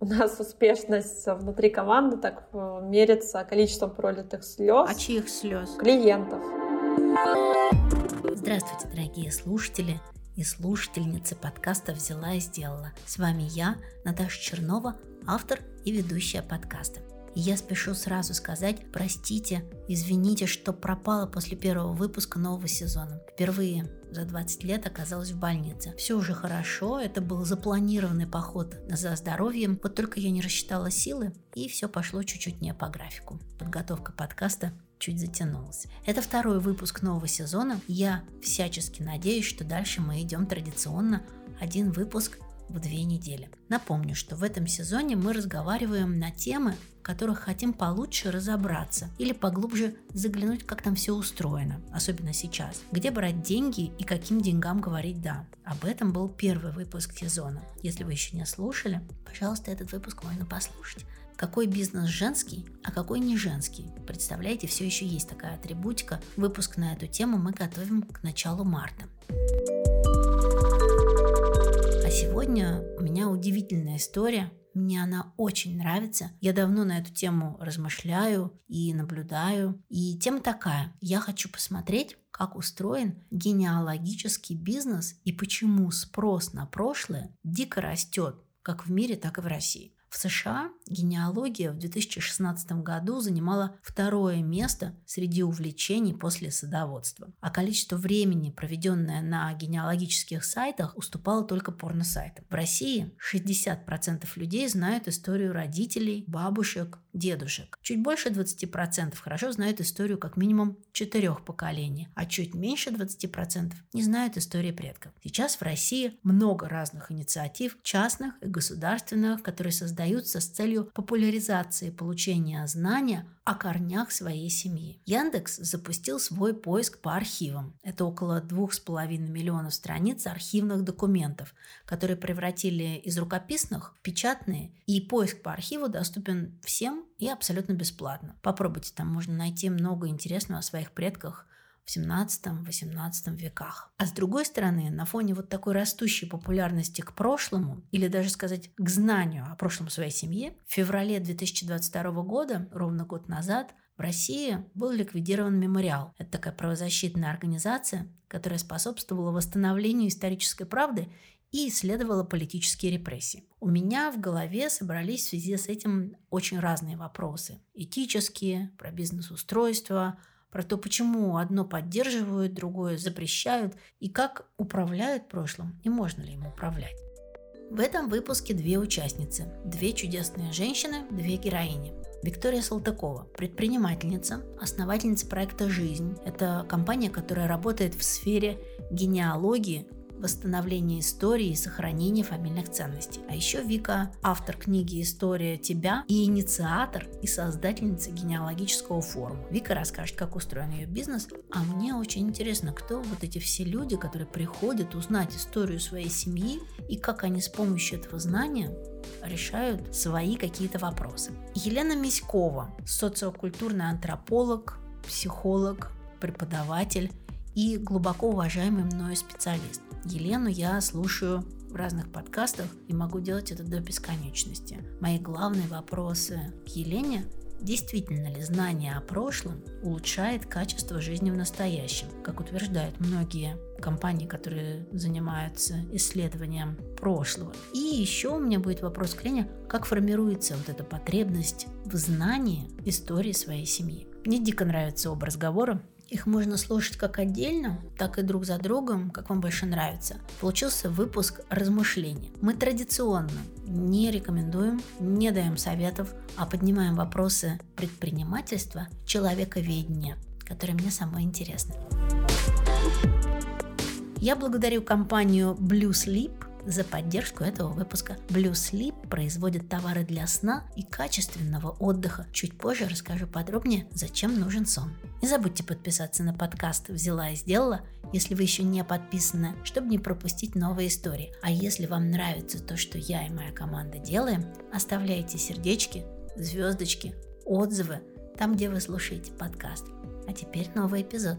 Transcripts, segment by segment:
У нас успешность внутри команды так э, мерится количеством пролитых слез. А чьих слез? Клиентов. Здравствуйте, дорогие слушатели и слушательницы подкаста «Взяла и сделала». С вами я, Наташа Чернова, автор и ведущая подкаста. И я спешу сразу сказать, простите, извините, что пропала после первого выпуска нового сезона. Впервые за 20 лет оказалась в больнице. Все уже хорошо, это был запланированный поход за здоровьем, вот только я не рассчитала силы, и все пошло чуть-чуть не по графику. Подготовка подкаста чуть затянулась. Это второй выпуск нового сезона. Я всячески надеюсь, что дальше мы идем традиционно один выпуск в две недели. Напомню, что в этом сезоне мы разговариваем на темы, в которых хотим получше разобраться или поглубже заглянуть, как там все устроено, особенно сейчас. Где брать деньги и каким деньгам говорить «да». Об этом был первый выпуск сезона. Если вы еще не слушали, пожалуйста, этот выпуск можно послушать какой бизнес женский, а какой не женский. Представляете, все еще есть такая атрибутика. Выпуск на эту тему мы готовим к началу марта. А сегодня у меня удивительная история. Мне она очень нравится. Я давно на эту тему размышляю и наблюдаю. И тема такая. Я хочу посмотреть, как устроен генеалогический бизнес и почему спрос на прошлое дико растет как в мире, так и в России. В США генеалогия в 2016 году занимала второе место среди увлечений после садоводства, а количество времени, проведенное на генеалогических сайтах, уступало только порносайтам. В России 60% людей знают историю родителей, бабушек, дедушек. Чуть больше 20% хорошо знают историю как минимум четырех поколений, а чуть меньше 20% не знают истории предков. Сейчас в России много разных инициатив, частных и государственных, которые создаются с целью популяризации получения знания о корнях своей семьи. Яндекс запустил свой поиск по архивам. Это около двух с половиной миллионов страниц архивных документов, которые превратили из рукописных в печатные, и поиск по архиву доступен всем и абсолютно бесплатно. Попробуйте, там можно найти много интересного о своих предках в 17-18 веках. А с другой стороны, на фоне вот такой растущей популярности к прошлому, или даже сказать к знанию о прошлом своей семьи, в феврале 2022 года, ровно год назад, в России был ликвидирован мемориал. Это такая правозащитная организация, которая способствовала восстановлению исторической правды и исследовала политические репрессии. У меня в голове собрались в связи с этим очень разные вопросы. Этические, про бизнес-устройство, про то, почему одно поддерживают, другое запрещают, и как управляют прошлым, и можно ли им управлять. В этом выпуске две участницы, две чудесные женщины, две героини. Виктория Салтыкова, предпринимательница, основательница проекта «Жизнь». Это компания, которая работает в сфере генеалогии, восстановления истории и сохранения фамильных ценностей. А еще Вика – автор книги «История тебя» и инициатор и создательница генеалогического форума. Вика расскажет, как устроен ее бизнес, а мне очень интересно, кто вот эти все люди, которые приходят узнать историю своей семьи и как они с помощью этого знания решают свои какие-то вопросы. Елена Миськова, социокультурный антрополог, психолог, преподаватель и глубоко уважаемый мною специалист. Елену я слушаю в разных подкастах и могу делать это до бесконечности. Мои главные вопросы к Елене Действительно ли знание о прошлом улучшает качество жизни в настоящем, как утверждают многие компании, которые занимаются исследованием прошлого? И еще у меня будет вопрос к Лене, как формируется вот эта потребность в знании истории своей семьи. Мне дико нравится оба разговора, их можно слушать как отдельно, так и друг за другом, как вам больше нравится. Получился выпуск размышлений. Мы традиционно не рекомендуем, не даем советов, а поднимаем вопросы предпринимательства, человековедения, которые мне самые интересны. Я благодарю компанию Blue Sleep за поддержку этого выпуска. Blue Sleep производит товары для сна и качественного отдыха. Чуть позже расскажу подробнее, зачем нужен сон. Не забудьте подписаться на подкаст «Взяла и сделала», если вы еще не подписаны, чтобы не пропустить новые истории. А если вам нравится то, что я и моя команда делаем, оставляйте сердечки, звездочки, отзывы там, где вы слушаете подкаст. А теперь новый эпизод.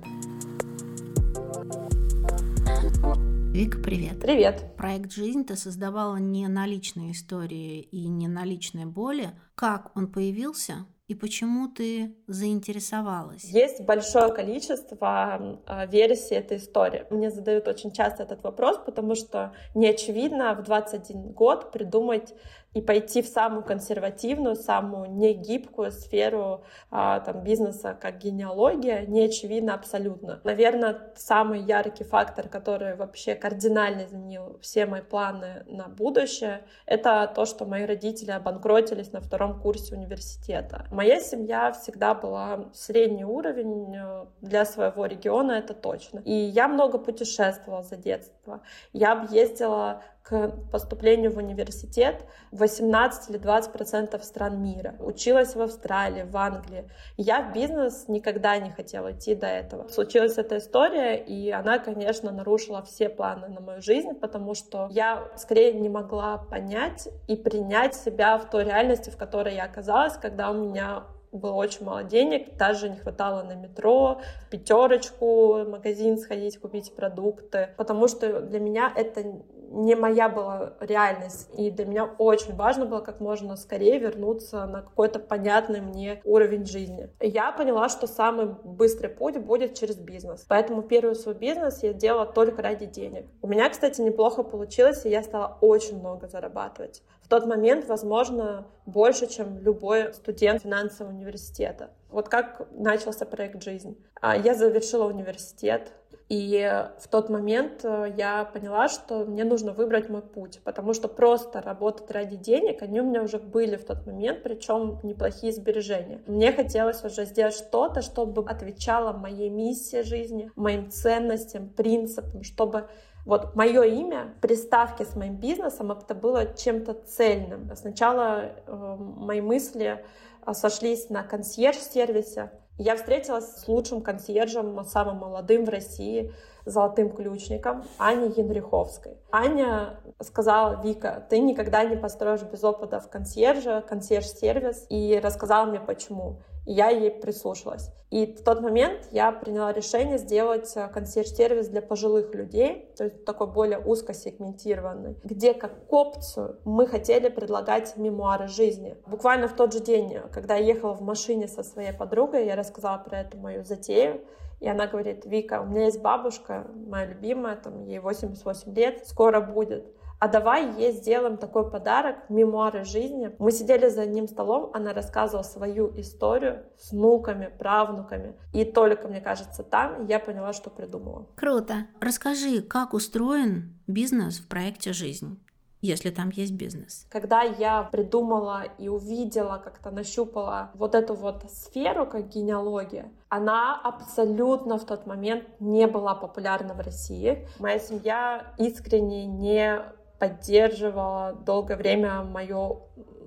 Вика, привет. Привет. Проект «Жизнь» ты создавала не на личные истории и не на личной боли. Как он появился? и почему ты заинтересовалась? Есть большое количество э, версий этой истории. Мне задают очень часто этот вопрос, потому что не очевидно в 21 год придумать и пойти в самую консервативную, самую негибкую сферу а, там, бизнеса, как генеалогия, не очевидно абсолютно. Наверное, самый яркий фактор, который вообще кардинально изменил все мои планы на будущее, это то, что мои родители обанкротились на втором курсе университета. Моя семья всегда была средний уровень э, для своего региона, это точно. И я много путешествовала за детство. Я объездила к поступлению в университет 18 или 20 процентов стран мира. Училась в Австралии, в Англии. Я в бизнес никогда не хотела идти до этого. Случилась эта история, и она, конечно, нарушила все планы на мою жизнь, потому что я скорее не могла понять и принять себя в той реальности, в которой я оказалась, когда у меня было очень мало денег, даже не хватало на метро, пятерочку, магазин сходить, купить продукты, потому что для меня это не моя была реальность. И для меня очень важно было как можно скорее вернуться на какой-то понятный мне уровень жизни. Я поняла, что самый быстрый путь будет через бизнес. Поэтому первый свой бизнес я делала только ради денег. У меня, кстати, неплохо получилось, и я стала очень много зарабатывать. Тот момент, возможно, больше, чем любой студент финансового университета. Вот как начался проект «Жизнь». А, я завершила университет, и в тот момент э, я поняла, что мне нужно выбрать мой путь, потому что просто работать ради денег, они у меня уже были в тот момент, причем неплохие сбережения. Мне хотелось уже сделать что-то, чтобы отвечало моей миссии жизни, моим ценностям, принципам, чтобы вот мое имя, приставки с моим бизнесом, это было чем-то цельным. Сначала э, мои мысли э, сошлись на консьерж-сервисе, я встретилась с лучшим консьержем, самым молодым в России, золотым ключником, Аней Янриховской. Аня сказала, Вика, ты никогда не построишь без опыта в консьерже, консьерж-сервис, и рассказала мне почему и я ей прислушалась. И в тот момент я приняла решение сделать э, консьерж-сервис для пожилых людей, то есть такой более узкосегментированный, где как опцию мы хотели предлагать мемуары жизни. Буквально в тот же день, когда я ехала в машине со своей подругой, я рассказала про эту мою затею, и она говорит, Вика, у меня есть бабушка, моя любимая, там ей 88 лет, скоро будет а давай ей сделаем такой подарок, мемуары жизни. Мы сидели за одним столом, она рассказывала свою историю с внуками, правнуками. И только, мне кажется, там я поняла, что придумала. Круто. Расскажи, как устроен бизнес в проекте «Жизнь»? если там есть бизнес. Когда я придумала и увидела, как-то нащупала вот эту вот сферу, как генеалогия, она абсолютно в тот момент не была популярна в России. Моя семья искренне не поддерживала долгое время мое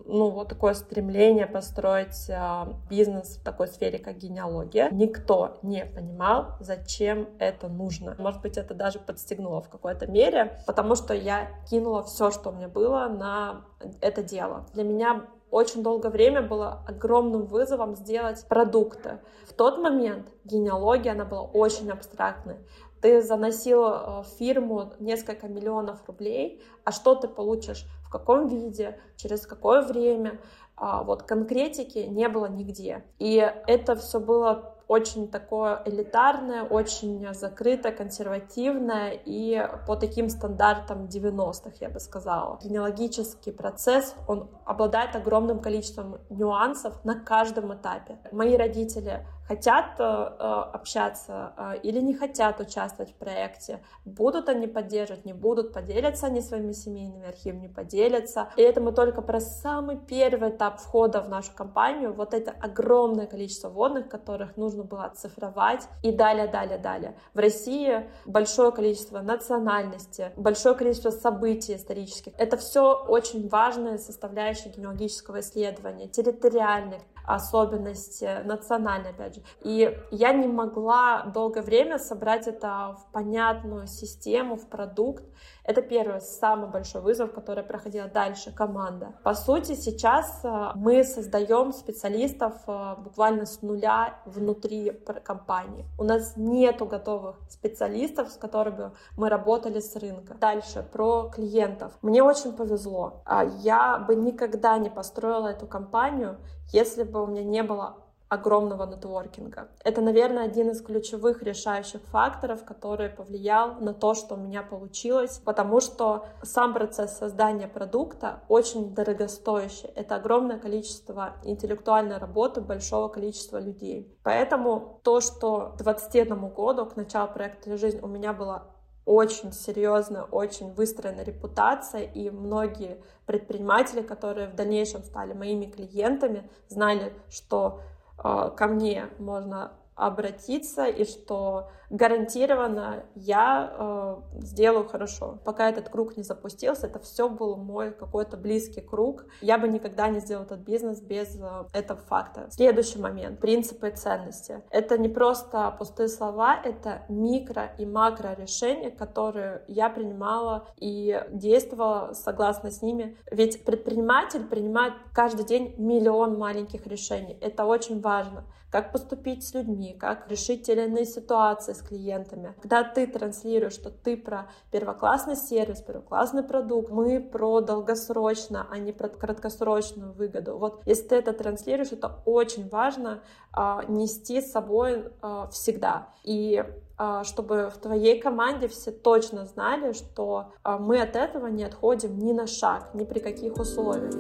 ну, вот такое стремление построить э, бизнес в такой сфере, как генеалогия. Никто не понимал, зачем это нужно. Может быть, это даже подстегнуло в какой-то мере, потому что я кинула все, что у меня было, на это дело. Для меня очень долгое время было огромным вызовом сделать продукты. В тот момент генеалогия, она была очень абстрактной ты заносил э, в фирму несколько миллионов рублей, а что ты получишь, в каком виде, через какое время, а, вот конкретики не было нигде. И это все было очень такое элитарное, очень закрытое, консервативное и по таким стандартам 90-х, я бы сказала. Генеалогический процесс, он обладает огромным количеством нюансов на каждом этапе. Мои родители хотят э, э, общаться э, или не хотят участвовать в проекте, будут они поддерживать, не будут, поделятся они своими семейными архивами, не поделятся. И это мы только про самый первый этап входа в нашу компанию, вот это огромное количество водных, которых нужно было оцифровать и далее, далее, далее. В России большое количество национальности, большое количество событий исторических. Это все очень важная составляющая генеалогического исследования, территориальных. Особенности национальные, опять же. И я не могла долгое время собрать это в понятную систему, в продукт. Это первый, самый большой вызов, который проходила дальше команда. По сути, сейчас э, мы создаем специалистов э, буквально с нуля внутри компании. У нас нету готовых специалистов, с которыми мы работали с рынка. Дальше, про клиентов. Мне очень повезло. А я бы никогда не построила эту компанию, если бы у меня не было огромного нетворкинга. Это, наверное, один из ключевых решающих факторов, который повлиял на то, что у меня получилось, потому что сам процесс создания продукта очень дорогостоящий. Это огромное количество интеллектуальной работы большого количества людей. Поэтому то, что к 21 году, к началу проекта «Жизнь» у меня была очень серьезно, очень выстроена репутация, и многие предприниматели, которые в дальнейшем стали моими клиентами, знали, что Э, ко мне можно обратиться и что гарантированно я э, сделаю хорошо. Пока этот круг не запустился, это все был мой какой-то близкий круг. Я бы никогда не сделал этот бизнес без э, этого факта. Следующий момент. Принципы и ценности. Это не просто пустые слова, это микро и макро решения, которые я принимала и действовала согласно с ними. Ведь предприниматель принимает каждый день миллион маленьких решений. Это очень важно как поступить с людьми, как решить те или иные ситуации клиентами. Когда ты транслируешь, что ты про первоклассный сервис, первоклассный продукт, мы про долгосрочно, а не про краткосрочную выгоду. Вот если ты это транслируешь, это очень важно а, нести с собой а, всегда. И а, чтобы в твоей команде все точно знали, что а, мы от этого не отходим ни на шаг, ни при каких условиях.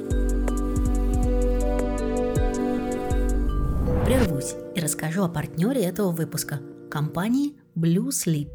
Прервусь и расскажу о партнере этого выпуска – компании Blue Sleep.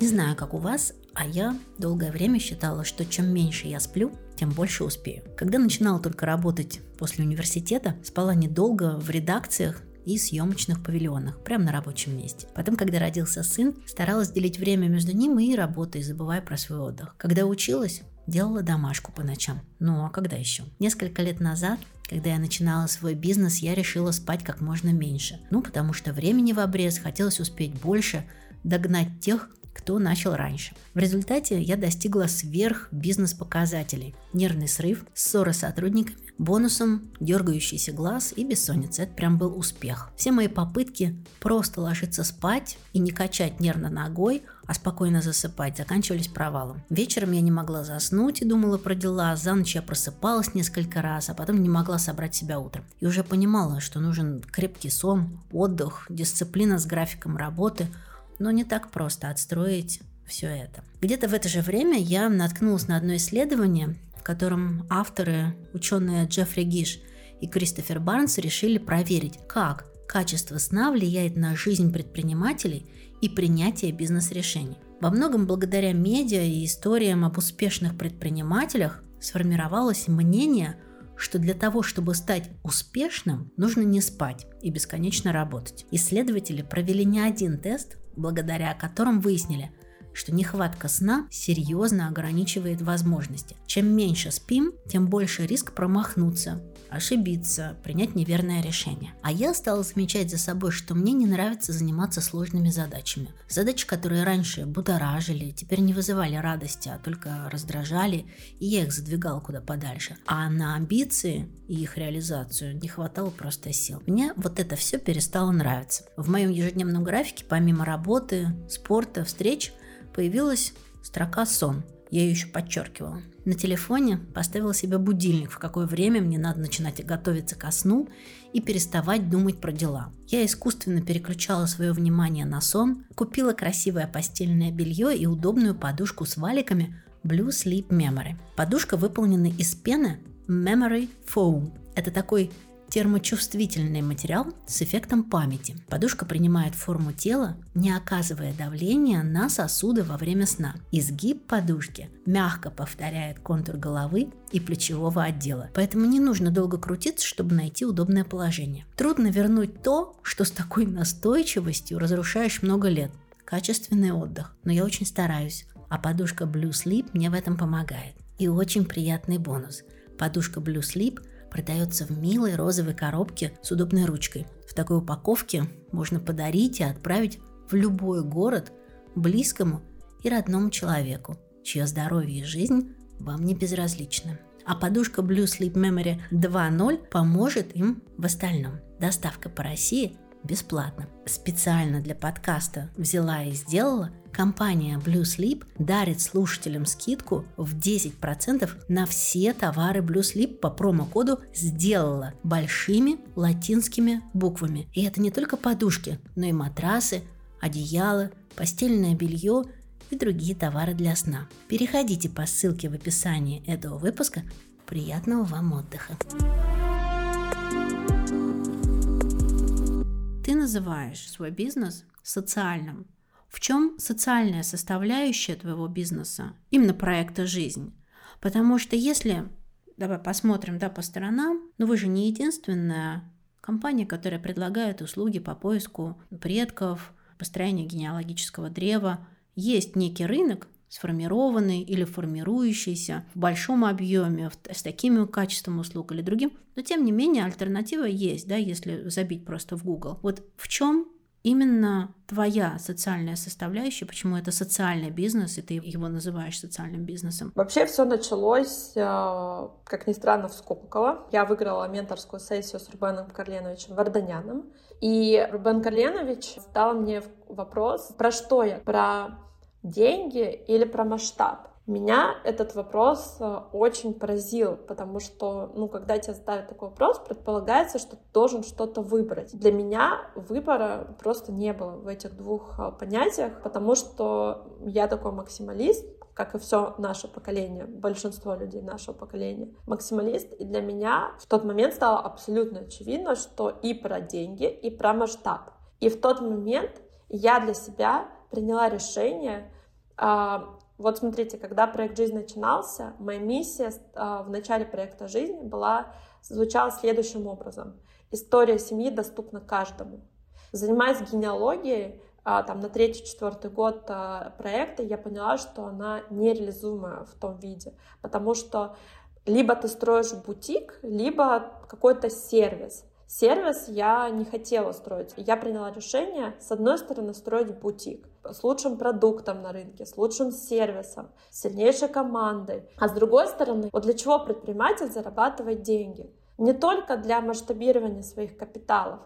Не знаю, как у вас, а я долгое время считала, что чем меньше я сплю, тем больше успею. Когда начинала только работать после университета, спала недолго в редакциях и съемочных павильонах, прямо на рабочем месте. Потом, когда родился сын, старалась делить время между ним и работой, забывая про свой отдых. Когда училась, делала домашку по ночам. Ну а когда еще? Несколько лет назад когда я начинала свой бизнес, я решила спать как можно меньше. Ну, потому что времени в обрез, хотелось успеть больше, догнать тех, кто начал раньше. В результате я достигла сверх бизнес-показателей. Нервный срыв, ссора с сотрудниками, бонусом дергающийся глаз и бессонница. Это прям был успех. Все мои попытки просто ложиться спать и не качать нервно ногой, а спокойно засыпать, заканчивались провалом. Вечером я не могла заснуть и думала про дела, за ночь я просыпалась несколько раз, а потом не могла собрать себя утром. И уже понимала, что нужен крепкий сон, отдых, дисциплина с графиком работы – но не так просто отстроить все это. Где-то в это же время я наткнулась на одно исследование, в котором авторы, ученые Джеффри Гиш и Кристофер Барнс решили проверить, как качество сна влияет на жизнь предпринимателей и принятие бизнес-решений. Во многом благодаря медиа и историям об успешных предпринимателях сформировалось мнение, что для того, чтобы стать успешным, нужно не спать и бесконечно работать. Исследователи провели не один тест, благодаря которым выяснили, что нехватка сна серьезно ограничивает возможности. Чем меньше спим, тем больше риск промахнуться, ошибиться, принять неверное решение. А я стала замечать за собой, что мне не нравится заниматься сложными задачами. Задачи, которые раньше будоражили, теперь не вызывали радости, а только раздражали, и я их задвигала куда подальше. А на амбиции и их реализацию не хватало просто сил. Мне вот это все перестало нравиться. В моем ежедневном графике, помимо работы, спорта, встреч, появилась строка «сон». Я ее еще подчеркивала. На телефоне поставила себе будильник, в какое время мне надо начинать готовиться ко сну и переставать думать про дела. Я искусственно переключала свое внимание на сон, купила красивое постельное белье и удобную подушку с валиками Blue Sleep Memory. Подушка выполнена из пены Memory Foam. Это такой термочувствительный материал с эффектом памяти. Подушка принимает форму тела, не оказывая давления на сосуды во время сна. Изгиб подушки мягко повторяет контур головы и плечевого отдела, поэтому не нужно долго крутиться, чтобы найти удобное положение. Трудно вернуть то, что с такой настойчивостью разрушаешь много лет. Качественный отдых, но я очень стараюсь, а подушка Blue Sleep мне в этом помогает. И очень приятный бонус. Подушка Blue Sleep – продается в милой розовой коробке с удобной ручкой. В такой упаковке можно подарить и отправить в любой город близкому и родному человеку, чье здоровье и жизнь вам не безразличны. А подушка Blue Sleep Memory 2.0 поможет им в остальном. Доставка по России бесплатно. Специально для подкаста «Взяла и сделала» компания Blue Sleep дарит слушателям скидку в 10% на все товары Blue Sleep по промокоду «Сделала» большими латинскими буквами. И это не только подушки, но и матрасы, одеяла, постельное белье и другие товары для сна. Переходите по ссылке в описании этого выпуска. Приятного вам отдыха! Ты называешь свой бизнес социальным. В чем социальная составляющая твоего бизнеса, именно проекта «Жизнь»? Потому что если, давай посмотрим да, по сторонам, но вы же не единственная компания, которая предлагает услуги по поиску предков, построению генеалогического древа. Есть некий рынок, сформированный или формирующийся в большом объеме, с таким качеством услуг или другим, но тем не менее альтернатива есть, да, если забить просто в Google. Вот в чем именно твоя социальная составляющая, почему это социальный бизнес, и ты его называешь социальным бизнесом? Вообще все началось, э, как ни странно, в Сколково. Я выиграла менторскую сессию с Рубеном Карленовичем Варданяном. И Рубен Карленович задал мне вопрос, про что я? Про деньги или про масштаб? Меня этот вопрос э, очень поразил, потому что, ну, когда тебе ставят такой вопрос, предполагается, что ты должен что-то выбрать. Для меня выбора просто не было в этих двух э, понятиях, потому что я такой максималист, как и все наше поколение, большинство людей нашего поколения, максималист. И для меня в тот момент стало абсолютно очевидно, что и про деньги, и про масштаб. И в тот момент я для себя приняла решение а, вот смотрите, когда проект «Жизнь» начинался, моя миссия а, в начале проекта «Жизнь» была, звучала следующим образом. История семьи доступна каждому. Занимаясь генеалогией, а, там, на третий-четвертый год проекта, я поняла, что она нереализуемая в том виде, потому что либо ты строишь бутик, либо какой-то сервис. Сервис я не хотела строить. Я приняла решение, с одной стороны, строить бутик с лучшим продуктом на рынке, с лучшим сервисом, с сильнейшей командой. А с другой стороны, вот для чего предприниматель зарабатывает деньги? Не только для масштабирования своих капиталов.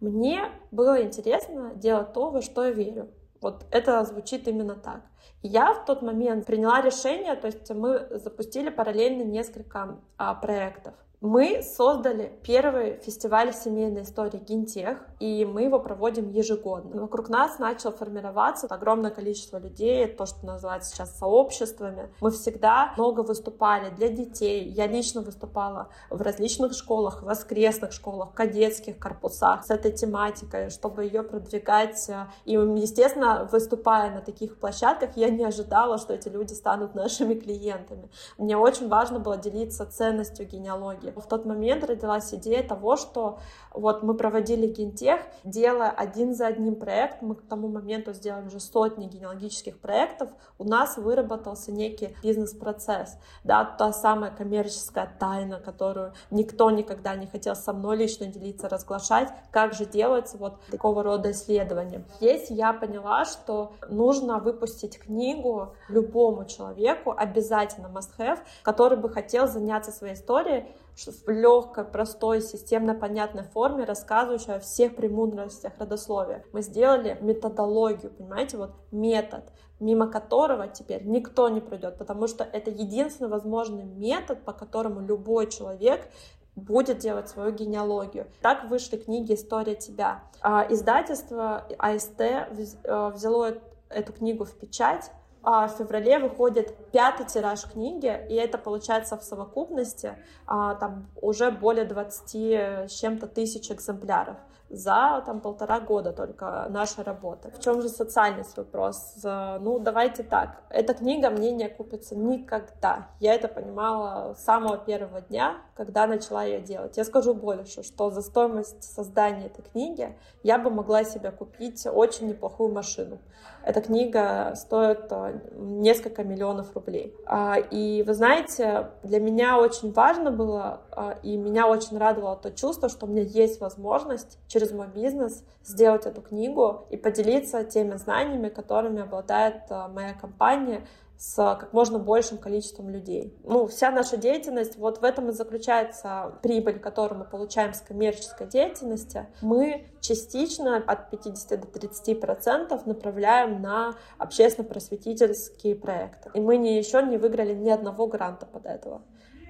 Мне было интересно делать то, во что я верю. Вот это звучит именно так. я в тот момент приняла решение, то есть мы запустили параллельно несколько а, проектов. Мы создали первый фестиваль семейной истории Гинтех, и мы его проводим ежегодно. Вокруг нас начало формироваться огромное количество людей, то, что называется сейчас сообществами. Мы всегда много выступали для детей. Я лично выступала в различных школах, воскресных школах, кадетских корпусах с этой тематикой, чтобы ее продвигать. И, естественно, выступая на таких площадках, я не ожидала, что эти люди станут нашими клиентами. Мне очень важно было делиться ценностью генеалогии в тот момент родилась идея того, что вот мы проводили гентех, делая один за одним проект, мы к тому моменту сделали уже сотни генеалогических проектов, у нас выработался некий бизнес-процесс, да, та самая коммерческая тайна, которую никто никогда не хотел со мной лично делиться, разглашать, как же делается вот такого рода исследования. Здесь я поняла, что нужно выпустить книгу любому человеку, обязательно must-have, который бы хотел заняться своей историей, в легкой, простой, системно понятной форме, рассказывающей о всех премудростях родословия. Мы сделали методологию, понимаете, вот метод, мимо которого теперь никто не пройдет, потому что это единственный возможный метод, по которому любой человек будет делать свою генеалогию. Так вышли книги «История тебя». А издательство АСТ э, взяло эту книгу в печать, а в феврале выходит пятый тираж книги, и это получается в совокупности а, там уже более 20 с чем-то тысяч экземпляров за там полтора года только нашей работы. В чем же социальность вопрос? Ну, давайте так. Эта книга мне не окупится никогда. Я это понимала с самого первого дня, когда начала ее делать. Я скажу больше, что за стоимость создания этой книги я бы могла себе купить очень неплохую машину. Эта книга стоит несколько миллионов рублей. А, и вы знаете, для меня очень важно было, а, и меня очень радовало то чувство, что у меня есть возможность через мой бизнес сделать эту книгу и поделиться теми знаниями, которыми обладает моя компания, с как можно большим количеством людей. Ну, вся наша деятельность, вот в этом и заключается прибыль, которую мы получаем с коммерческой деятельности. Мы частично от 50 до 30 процентов направляем на общественно-просветительские проекты. И мы не, еще не выиграли ни одного гранта под этого.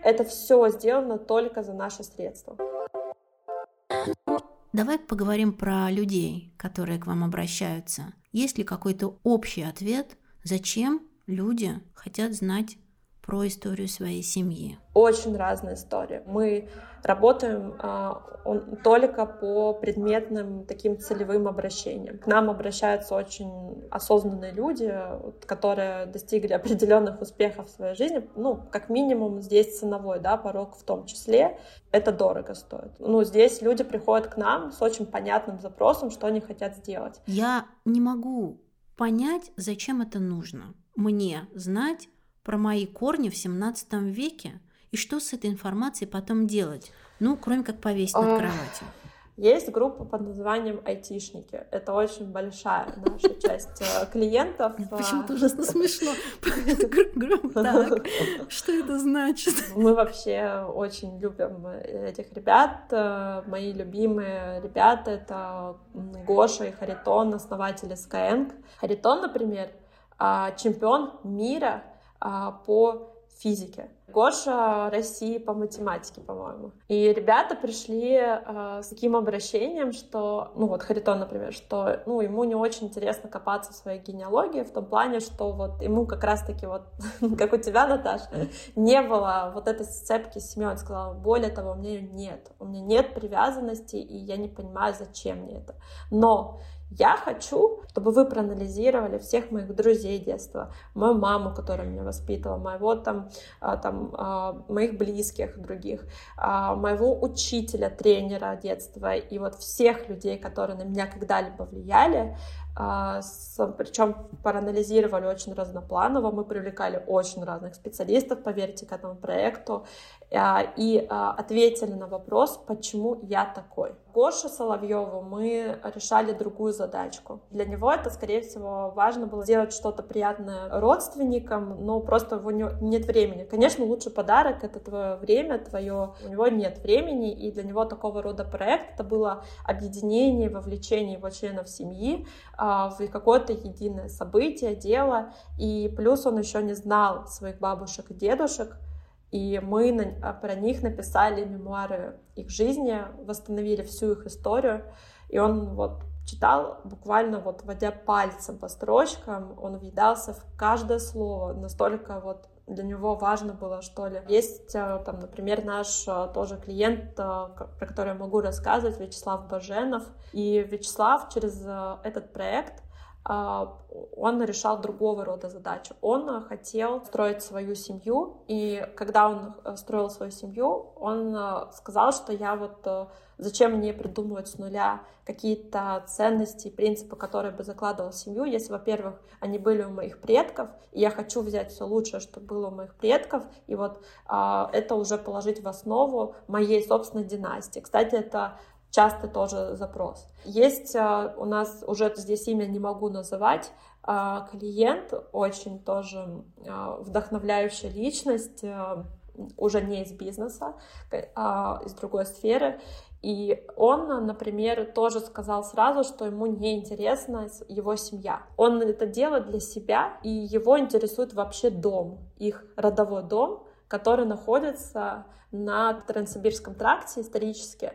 Это все сделано только за наши средства. Давай поговорим про людей, которые к вам обращаются. Есть ли какой-то общий ответ, зачем люди хотят знать про историю своей семьи. Очень разная история. Мы работаем а, только по предметным таким целевым обращениям. К нам обращаются очень осознанные люди, которые достигли определенных успехов в своей жизни. Ну, как минимум здесь ценовой, да, порог в том числе. Это дорого стоит. Ну, здесь люди приходят к нам с очень понятным запросом, что они хотят сделать. Я не могу понять, зачем это нужно мне знать про мои корни в 17 веке и что с этой информацией потом делать? Ну, кроме как повесить над кроватью. Есть группа под названием айтишники. Это очень большая наша часть э, клиентов. Почему-то ужасно смешно. Что это значит? Мы вообще очень любим этих ребят. Э, мои любимые ребята — это Гоша и Харитон, основатели Skyeng. Харитон, например, а, чемпион мира а, по физике. Гоша России по математике, по-моему. И ребята пришли э, с таким обращением, что, ну вот Харитон, например, что ну, ему не очень интересно копаться в своей генеалогии, в том плане, что вот ему как раз-таки вот, как у тебя, Наташа, не было вот этой сцепки с семьей. Он сказал, более того, у меня нет. У меня нет привязанности, и я не понимаю, зачем мне это. Но я хочу, чтобы вы проанализировали всех моих друзей детства, мою маму, которая меня воспитывала, моего там, а, там а, моих близких других, а, моего учителя, тренера детства и вот всех людей, которые на меня когда-либо влияли, причем проанализировали очень разнопланово, мы привлекали очень разных специалистов, поверьте, к этому проекту, и ответили на вопрос, почему я такой. Гошу Соловьеву мы решали другую задачку. Для него это, скорее всего, важно было сделать что-то приятное родственникам, но просто у него нет времени. Конечно, лучший подарок — это твое время, твое... У него нет времени, и для него такого рода проект — это было объединение, вовлечение его членов семьи а, в какое-то единое событие, дело, и плюс он еще не знал своих бабушек и дедушек, и мы а, про них написали мемуары их жизни, восстановили всю их историю. И он вот читал, буквально вот водя пальцем по строчкам, он въедался в каждое слово, настолько вот для него важно было, что ли. Есть а, там, например, наш а, тоже клиент, про который я могу рассказывать, Вячеслав Баженов. И Вячеслав через этот проект он решал другого рода задачу. Он хотел строить свою семью, и когда он э, строил свою семью, он э, сказал, что я вот э, зачем мне придумывать с нуля какие-то ценности, принципы, которые бы закладывал семью, если, во-первых, они были у моих предков, и я хочу взять все лучшее, что было у моих предков, и вот а, это уже положить в основу моей собственной династии. Кстати, это часто тоже запрос. Есть а, у нас, уже здесь имя не могу называть, а, клиент, очень тоже а, вдохновляющая личность, уже не из бизнеса, а из другой сферы. И он, например, тоже сказал сразу, что ему не интересна его семья. Он это делает для себя, и его интересует вообще дом, их родовой дом, который находится на Транссибирском тракте исторически.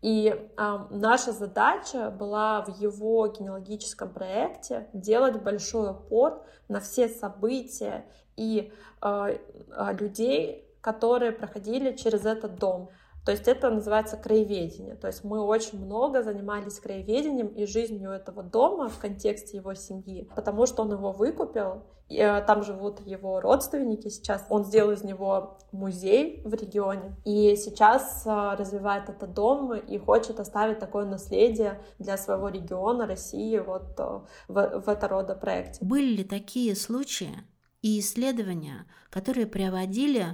И э, наша задача была в его генеалогическом проекте делать большой упор на все события и э, людей, которые проходили через этот дом. То есть это называется краеведение. То есть мы очень много занимались краеведением и жизнью этого дома в контексте его семьи, потому что он его выкупил, э, там живут его родственники сейчас. Он сделал из него музей в регионе. И сейчас э, развивает этот дом и хочет оставить такое наследие для своего региона, России, вот э, в, в это рода проекте. Были ли такие случаи и исследования, которые приводили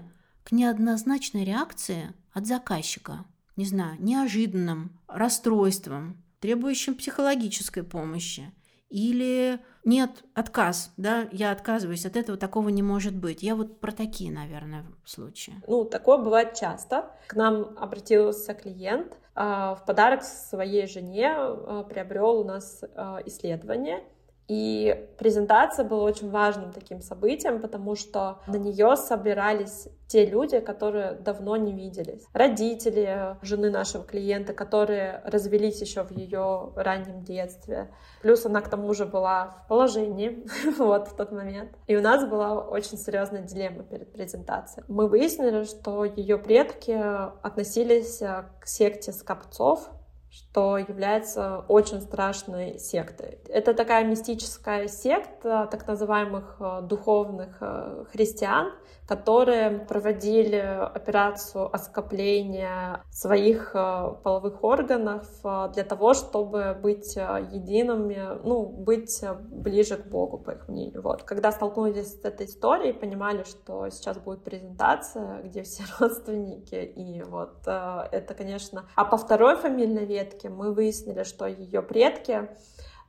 к неоднозначной реакции от заказчика, не знаю, неожиданным расстройством, требующим психологической помощи, или нет, отказ, да, я отказываюсь от этого, такого не может быть. Я вот про такие, наверное, случаи. Ну, такое бывает часто. К нам обратился клиент, а, в подарок своей жене а, приобрел у нас а, исследование, и презентация была очень важным таким событием, потому что на нее собирались те люди, которые давно не виделись. Родители жены нашего клиента, которые развелись еще в ее раннем детстве. Плюс она к тому же была в положении вот в тот момент. И у нас была очень серьезная дилемма перед презентацией. Мы выяснили, что ее предки относились к секте скопцов, что является очень страшной сектой. Это такая мистическая секта так называемых э, духовных э, христиан, которые проводили операцию оскопления своих э, половых органов для того, чтобы быть едиными, ну, быть ближе к Богу, по их мнению. Вот. Когда столкнулись с этой историей, понимали, что сейчас будет презентация, где все родственники, и вот это, конечно... А по второй фамильной ветке мы выяснили, что ее предки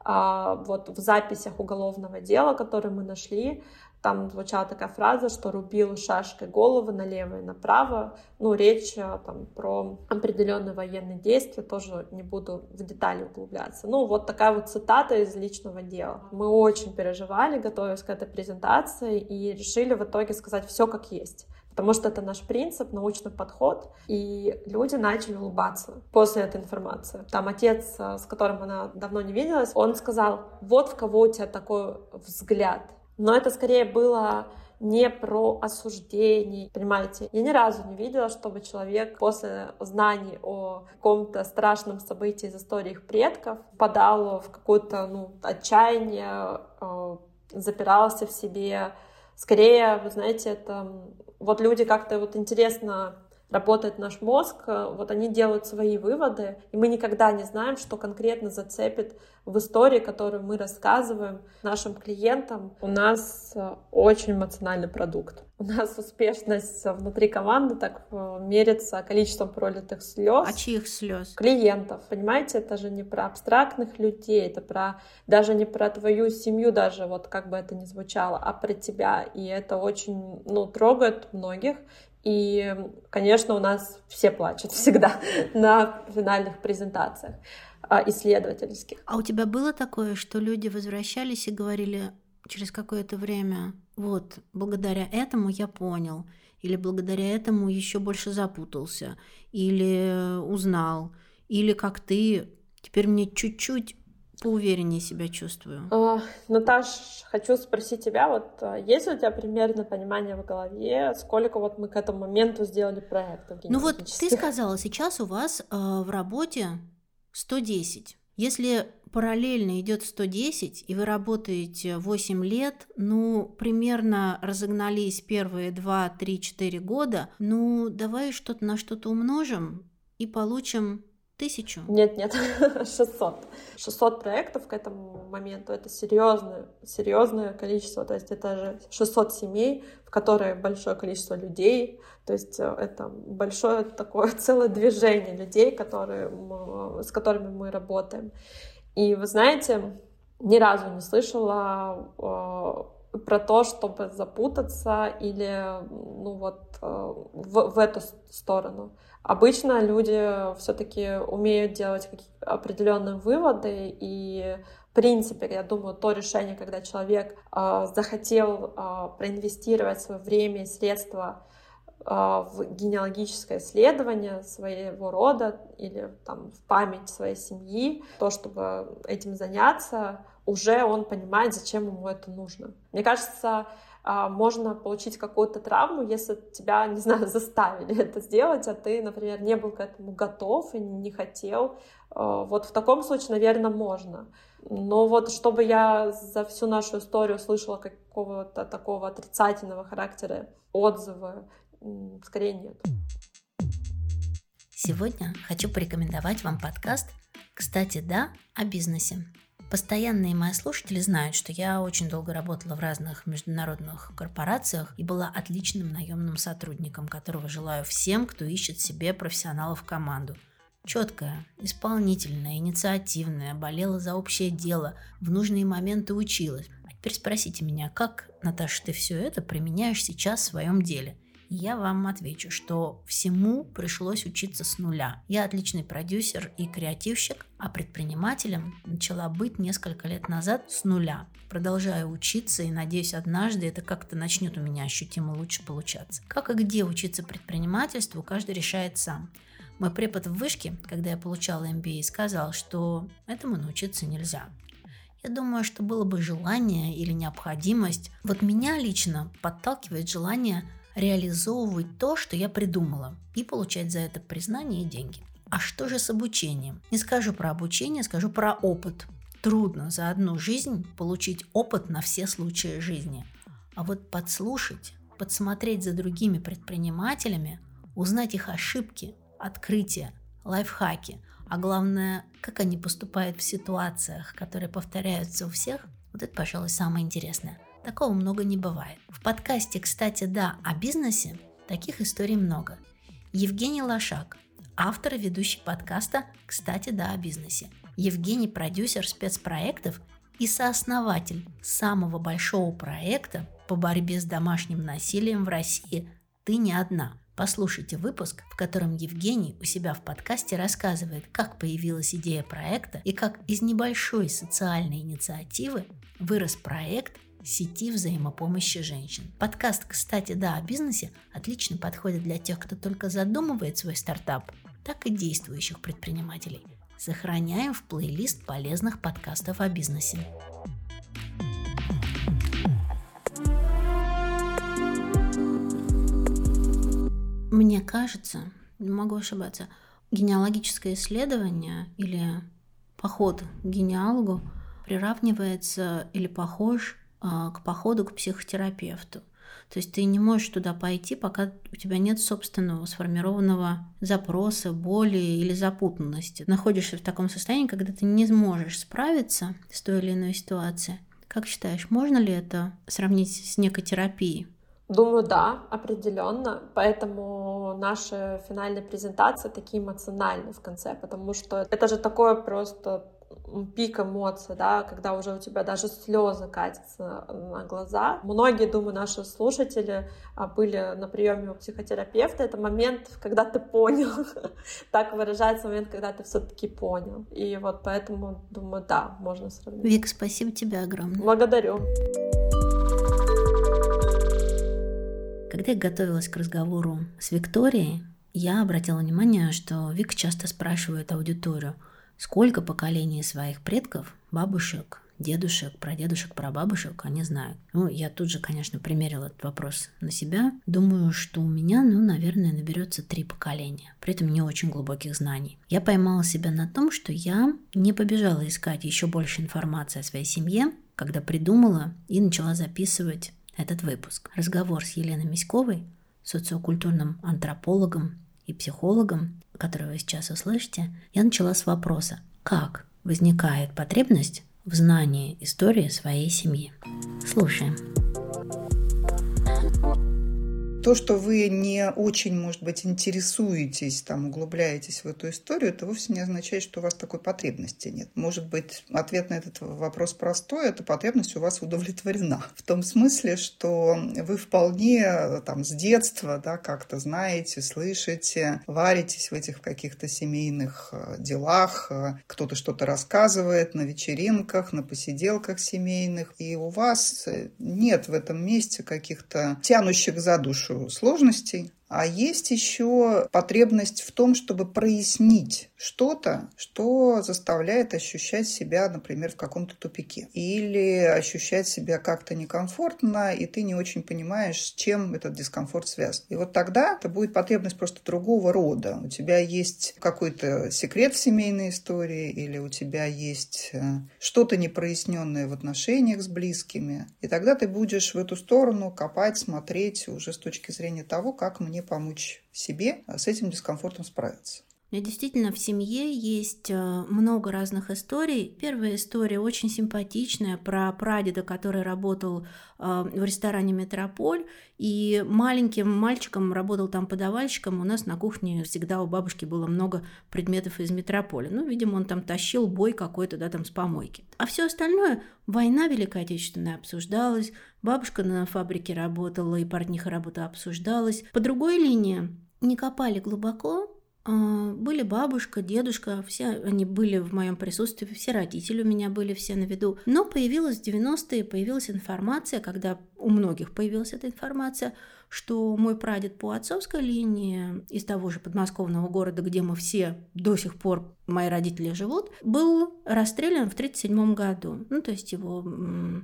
вот в записях уголовного дела, которые мы нашли, там звучала такая фраза, что рубил шашкой головы налево и направо. Ну, речь а, там про определенные военные действия, тоже не буду в детали углубляться. Ну, вот такая вот цитата из личного дела. Мы очень переживали, готовясь к этой презентации, и решили в итоге сказать все как есть потому что это наш принцип, научный подход, и люди начали улыбаться после этой информации. Там отец, э, с которым она давно не виделась, он сказал, вот в кого у тебя такой взгляд. Но это скорее было не про осуждение, понимаете? Я ни разу не видела, чтобы человек после знаний о каком-то страшном событии из истории их предков подал в какое-то ну, отчаяние, э, запирался в себе. Скорее, вы знаете, это вот люди как-то вот интересно работает наш мозг, э, вот они делают свои выводы, и мы никогда не знаем, что конкретно зацепит в истории, которую мы рассказываем нашим клиентам. У нас э, очень эмоциональный продукт. У нас успешность внутри команды так э, мерится количеством пролитых слез. А чьих слез? Клиентов. Понимаете, это же не про абстрактных людей, это про даже не про твою семью, даже вот как бы это ни звучало, а про тебя. И это очень, ну, трогает многих. И, конечно, у нас все плачут всегда на финальных презентациях а, исследовательских. А у тебя было такое, что люди возвращались и говорили через какое-то время, вот, благодаря этому я понял, или благодаря этому еще больше запутался, или узнал, или как ты, теперь мне чуть-чуть поувереннее себя чувствую. Uh, Наташ, хочу спросить тебя, вот а, есть у тебя примерно понимание в голове, сколько вот мы к этому моменту сделали проектов? Ну вот ты сказала, сейчас у вас э, в работе 110. Если параллельно идет 110, и вы работаете 8 лет, ну, примерно разогнались первые 2, 3, 4 года, ну, давай что-то на что-то умножим и получим Тысячу? Нет, нет, 600. 600 проектов к этому моменту — это серьезное, серьезное количество. То есть это же 600 семей, в которые большое количество людей. То есть э, это большое такое целое движение людей, которые мы, с которыми мы работаем. И вы знаете, ни разу не слышала э, про то, чтобы запутаться или ну вот э, в, в эту сторону. Обычно люди все-таки умеют делать определенные выводы, и в принципе, я думаю, то решение, когда человек э, захотел э, проинвестировать свое время и средства э, в генеалогическое исследование своего рода или там, в память своей семьи, то, чтобы этим заняться, уже он понимает, зачем ему это нужно. Мне кажется, можно получить какую-то травму, если тебя, не знаю, заставили это сделать, а ты, например, не был к этому готов и не хотел. А, вот в таком случае, наверное, можно. Но вот чтобы я за всю нашу историю слышала какого-то такого отрицательного характера отзывы, скорее нет. Сегодня хочу порекомендовать вам подкаст «Кстати, да, о бизнесе». Постоянные мои слушатели знают, что я очень долго работала в разных международных корпорациях и была отличным наемным сотрудником, которого желаю всем, кто ищет себе профессионалов в команду. Четкая, исполнительная, инициативная, болела за общее дело, в нужные моменты училась. А теперь спросите меня, как, Наташа, ты все это применяешь сейчас в своем деле – я вам отвечу, что всему пришлось учиться с нуля. Я отличный продюсер и креативщик, а предпринимателем начала быть несколько лет назад с нуля. Продолжаю учиться и надеюсь, однажды это как-то начнет у меня ощутимо лучше получаться. Как и где учиться предпринимательству, каждый решает сам. Мой препод в вышке, когда я получала MBA, сказал, что этому научиться нельзя. Я думаю, что было бы желание или необходимость. Вот меня лично подталкивает желание реализовывать то, что я придумала, и получать за это признание и деньги. А что же с обучением? Не скажу про обучение, скажу про опыт. Трудно за одну жизнь получить опыт на все случаи жизни. А вот подслушать, подсмотреть за другими предпринимателями, узнать их ошибки, открытия, лайфхаки, а главное, как они поступают в ситуациях, которые повторяются у всех, вот это, пожалуй, самое интересное. Такого много не бывает. В подкасте, кстати, да, о бизнесе таких историй много. Евгений Лошак, автор и ведущий подкаста «Кстати, да, о бизнесе». Евгений – продюсер спецпроектов и сооснователь самого большого проекта по борьбе с домашним насилием в России «Ты не одна». Послушайте выпуск, в котором Евгений у себя в подкасте рассказывает, как появилась идея проекта и как из небольшой социальной инициативы вырос проект сети взаимопомощи женщин. Подкаст, кстати, да, о бизнесе отлично подходит для тех, кто только задумывает свой стартап, так и действующих предпринимателей. Сохраняем в плейлист полезных подкастов о бизнесе. Мне кажется, не могу ошибаться, генеалогическое исследование или поход к генеалогу приравнивается или похож к походу к психотерапевту. То есть ты не можешь туда пойти, пока у тебя нет собственного сформированного запроса, боли или запутанности. Находишься в таком состоянии, когда ты не сможешь справиться с той или иной ситуацией. Как считаешь, можно ли это сравнить с некой терапией? Думаю, да, определенно. Поэтому наша финальная презентация такие эмоциональные в конце, потому что это же такое просто пик эмоций, да, когда уже у тебя даже слезы катятся на глаза. Многие, думаю, наши слушатели а, были на приеме у психотерапевта. Это момент, когда ты понял. так выражается момент, когда ты все-таки понял. И вот поэтому, думаю, да, можно сравнить. Вик, спасибо тебе огромное. Благодарю. Когда я готовилась к разговору с Викторией, я обратила внимание, что Вик часто спрашивает аудиторию – Сколько поколений своих предков, бабушек, дедушек, прадедушек, прабабушек, они знают. Ну, я тут же, конечно, примерила этот вопрос на себя. Думаю, что у меня, ну, наверное, наберется три поколения. При этом не очень глубоких знаний. Я поймала себя на том, что я не побежала искать еще больше информации о своей семье, когда придумала и начала записывать этот выпуск. Разговор с Еленой Миськовой, социокультурным антропологом и психологом, который вы сейчас услышите, я начала с вопроса, как возникает потребность в знании истории своей семьи. Слушаем то, что вы не очень, может быть, интересуетесь, там, углубляетесь в эту историю, это вовсе не означает, что у вас такой потребности нет. Может быть, ответ на этот вопрос простой, эта потребность у вас удовлетворена. В том смысле, что вы вполне там с детства, да, как-то знаете, слышите, варитесь в этих каких-то семейных э, делах, э, кто-то что-то рассказывает на вечеринках, на посиделках семейных, и у вас нет в этом месте каких-то тянущих за душу сложностей, А есть еще потребность в том, чтобы прояснить что-то, что заставляет ощущать себя, например, в каком-то тупике. Или ощущать себя как-то некомфортно, и ты не очень понимаешь, с чем этот дискомфорт связан. И вот тогда это будет потребность просто другого рода. У тебя есть какой-то секрет в семейной истории, или у тебя есть э, что-то непроясненное в отношениях с близкими. И тогда ты будешь в эту сторону копать, смотреть уже с точки зрения того, как мне помочь себе с этим дискомфортом справиться. Меня действительно в семье есть э, много разных историй. Первая история очень симпатичная про прадеда, который работал э, в ресторане «Метрополь», и маленьким мальчиком работал там подавальщиком. У нас на кухне всегда у бабушки было много предметов из «Метрополя». Ну, видимо, он там тащил бой какой-то, да, там с помойки. А все остальное, война Великой Отечественная обсуждалась, бабушка на фабрике работала, и портниха работа обсуждалась. По другой линии не копали глубоко, были бабушка, дедушка, все они были в моем присутствии, все родители у меня были все на виду. Но появилась в 90-е, появилась информация, когда у многих появилась эта информация, что мой прадед по отцовской линии из того же подмосковного города, где мы все до сих пор, мои родители живут, был расстрелян в 1937 году. Ну, то есть его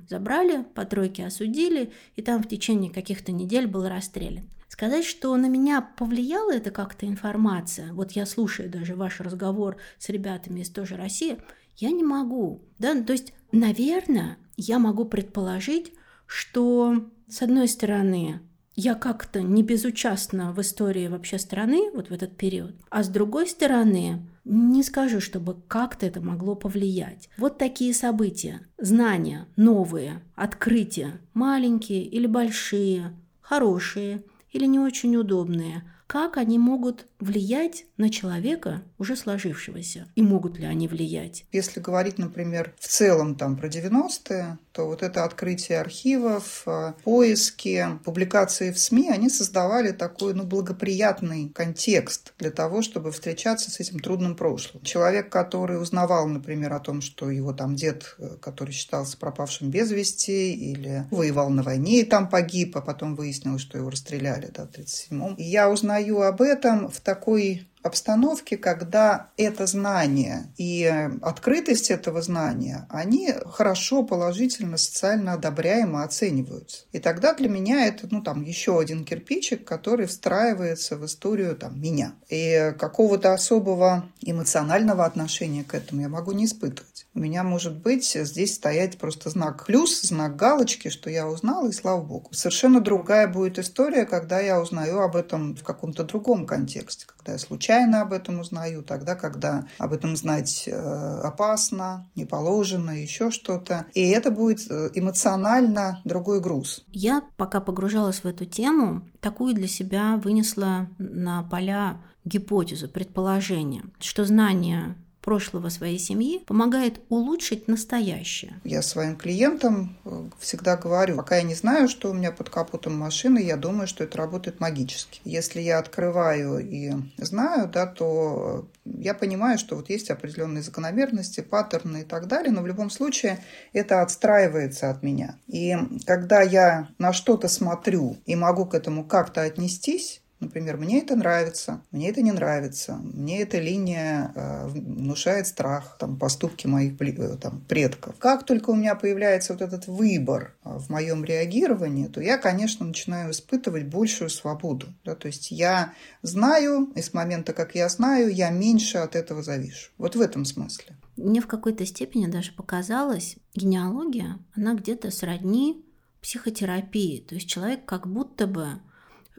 забрали, по тройке осудили, и там в течение каких-то недель был расстрелян. Сказать, что на меня повлияла эта как-то информация, вот я слушаю даже ваш разговор с ребятами из тоже России, я не могу. Да? То есть, наверное, я могу предположить, что, с одной стороны, я как-то не безучастна в истории вообще страны вот в этот период, а с другой стороны, не скажу, чтобы как-то это могло повлиять. Вот такие события, знания новые, открытия, маленькие или большие, хорошие или не очень удобные, как они могут влиять на человека, уже сложившегося, и могут ли они влиять. Если говорить, например, в целом там про 90-е, то вот это открытие архивов, э, поиски, публикации в СМИ, они создавали такой ну, благоприятный контекст для того, чтобы встречаться с этим трудным прошлым. Человек, который узнавал, например, о том, что его там дед, э, который считался пропавшим без вести, или воевал на войне и там погиб, а потом выяснилось, что его расстреляли да, в 1937-м. И я узнаю об этом в такой обстановке, когда это знание и открытость этого знания, они хорошо, положительно, социально одобряемо оцениваются. И тогда для меня это, ну, там, еще один кирпичик, который встраивается в историю, там, меня. И какого-то особого эмоционального отношения к этому я могу не испытывать. У меня может быть здесь стоять просто знак плюс, знак галочки, что я узнала, и слава богу. Совершенно другая будет история, когда я узнаю об этом в каком-то другом контексте, когда я случайно об этом узнаю, тогда, когда об этом знать э, опасно, не положено, еще что-то. И это будет э, эмоционально другой груз. Я, пока погружалась в эту тему, такую для себя вынесла на поля гипотезу, предположение, что знание прошлого своей семьи помогает улучшить настоящее. Я своим клиентам э, всегда говорю, пока я не знаю, что у меня под капотом машины, я думаю, что это работает магически. Если я открываю и знаю, да, то я понимаю, что вот есть определенные закономерности, паттерны и так далее, но в любом случае это отстраивается от меня. И когда я на что-то смотрю и могу к этому как-то отнестись, Например, мне это нравится, мне это не нравится, мне эта линия э, внушает страх, там, поступки моих э, там, предков. Как только у меня появляется вот этот выбор э, в моем реагировании, то я, конечно, начинаю испытывать большую свободу. Да? То есть я знаю, и с момента, как я знаю, я меньше от этого завишу. Вот в этом смысле. Мне в какой-то степени даже показалось, генеалогия, она где-то сродни психотерапии. То есть человек как будто бы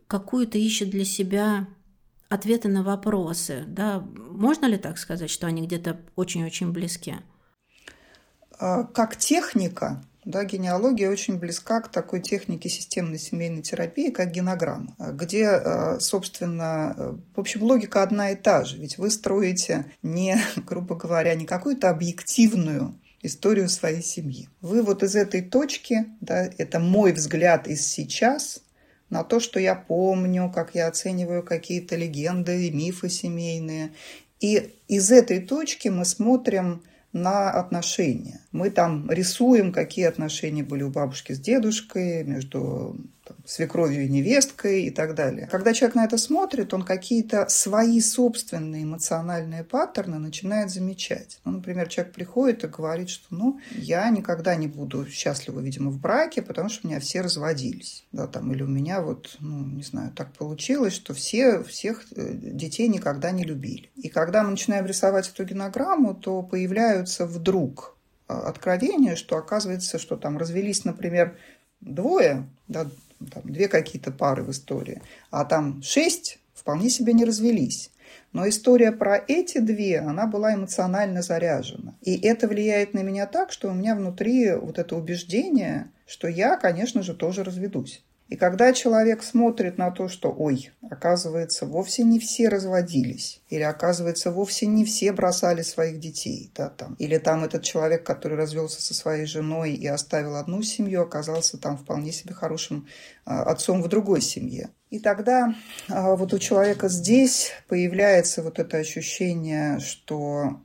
какую-то ищет для себя ответы на вопросы. Да? Можно ли так сказать, что они где-то очень-очень близки? А, как техника, да, генеалогия очень близка к такой технике системной семейной терапии, как генограмма, где, а, собственно, в общем, логика одна и та же. Ведь вы строите не, грубо говоря, не какую-то объективную историю своей семьи. Вы вот из этой точки, да, это мой взгляд из сейчас, на то, что я помню, как я оцениваю какие-то легенды мифы семейные. И из этой точки мы смотрим на отношения. Мы там рисуем, какие отношения были у бабушки с дедушкой, между свекровью и невесткой и так далее. Когда человек на это смотрит, он какие-то свои собственные эмоциональные паттерны начинает замечать. Ну, например, человек приходит и говорит, что ну, я никогда не буду счастлива, видимо, в браке, потому что у меня все разводились. Да, там, или у меня вот, ну, не знаю, так получилось, что все, всех э, детей никогда не любили. И когда мы начинаем рисовать эту генограмму, то появляются вдруг а, откровения, что оказывается, что там развелись, например, двое, да, там, две какие-то пары в истории, а там шесть вполне себе не развелись. Но история про эти две, она была эмоционально заряжена. И это влияет на меня так, что у меня внутри вот это убеждение, что я, конечно же, тоже разведусь. И когда человек смотрит на то, что, ой, оказывается, вовсе не все разводились, или оказывается, вовсе не все бросали своих детей, да, там, или там этот человек, который развелся со своей женой и оставил одну семью, оказался там вполне себе хорошим а, отцом в другой семье. И тогда а, вот у человека здесь появляется вот это ощущение, что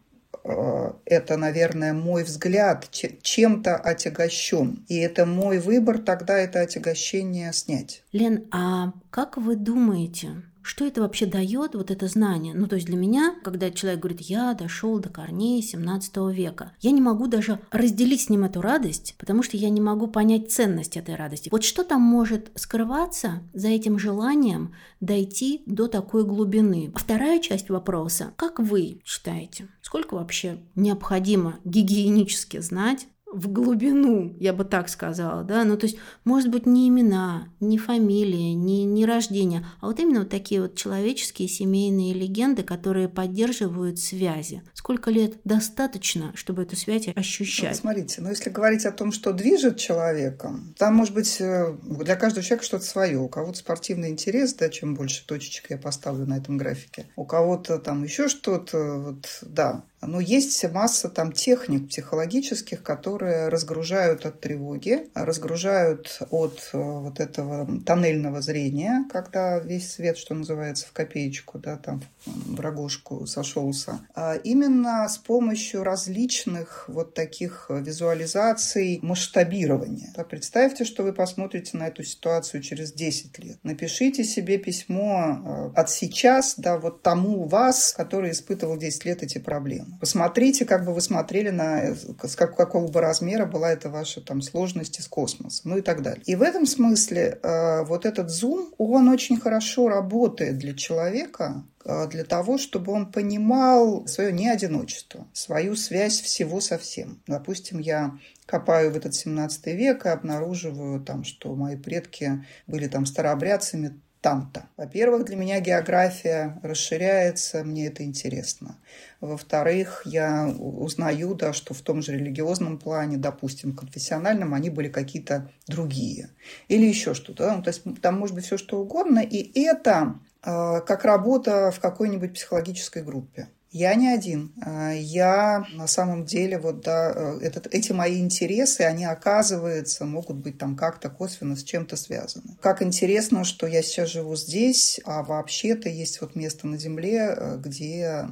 это, наверное, мой взгляд чем-то отягощен. И это мой выбор тогда это отягощение снять. Лен, а как вы думаете, что это вообще дает, вот это знание? Ну, то есть для меня, когда человек говорит, я дошел до корней 17 века, я не могу даже разделить с ним эту радость, потому что я не могу понять ценность этой радости. Вот что там может скрываться за этим желанием дойти до такой глубины? Вторая часть вопроса. Как вы считаете, сколько вообще необходимо гигиенически знать в глубину, я бы так сказала, да, ну то есть, может быть, не имена, не фамилия, не, не рождение, а вот именно вот такие вот человеческие семейные легенды, которые поддерживают связи. Сколько лет достаточно, чтобы эту связь ощущать? Ну, смотрите, ну если говорить о том, что движет человеком, там может быть э, для каждого человека что-то свое. У кого-то спортивный интерес, да, чем больше точечек я поставлю на этом графике. У кого-то там еще что-то, вот, да, но есть масса там техник психологических, которые разгружают от тревоги, разгружают от э, вот этого тоннельного зрения, когда весь свет, что называется, в копеечку, да, там в рогожку сошелся. А именно с помощью различных вот таких визуализаций масштабирования. Да, представьте, что вы посмотрите на эту ситуацию через 10 лет. Напишите себе письмо э, от сейчас, да, вот тому вас, который испытывал 10 лет эти проблемы. Посмотрите, как бы вы смотрели на, с как, какого бы размера была эта ваша там сложность из космоса, ну и так далее. И в этом смысле э, вот этот зум, он очень хорошо работает для человека, э, для того, чтобы он понимал свое неодиночество, свою связь всего со всем. Допустим, я копаю в этот 17 век и обнаруживаю там, что мои предки были там старообрядцами там-то. Во-первых, для меня география расширяется, мне это интересно. Во-вторых, я узнаю, да, что в том же религиозном плане, допустим, конфессиональном, они были какие-то другие. Или еще что-то. Ну, то есть там может быть все что угодно. И это э, как работа в какой-нибудь психологической группе. Я не один. А, я на самом деле, вот, да, э, этот, эти мои интересы, они, оказывается, могут быть там как-то косвенно с чем-то связаны. Как интересно, что я сейчас живу здесь, а вообще-то есть вот место на Земле, э, где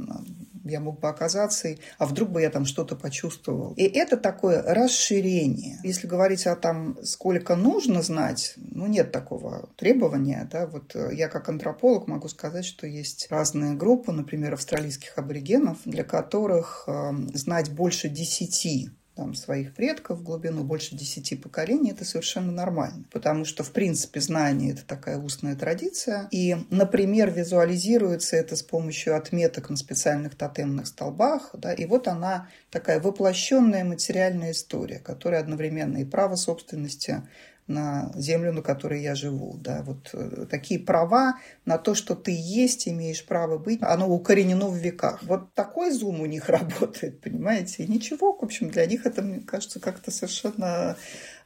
я мог бы оказаться, а вдруг бы я там что-то почувствовал. И это такое расширение. Если говорить о том, сколько нужно знать, ну, нет такого требования. Да? Вот э, я как антрополог могу сказать, что есть разные группы, например, австралийских аборигенов, для которых э, знать больше десяти там, своих предков в глубину больше десяти поколений, это совершенно нормально. Потому что, в принципе, знание – это такая устная традиция. И, например, визуализируется это с помощью отметок на специальных тотемных столбах. Да, и вот она такая воплощенная материальная история, которая одновременно и право собственности на землю, на которой я живу. Да, вот э, такие права на то, что ты есть, имеешь право быть, оно укоренено в веках. Вот такой зум у них работает, понимаете? И ничего, в общем, для них это, мне кажется, как-то совершенно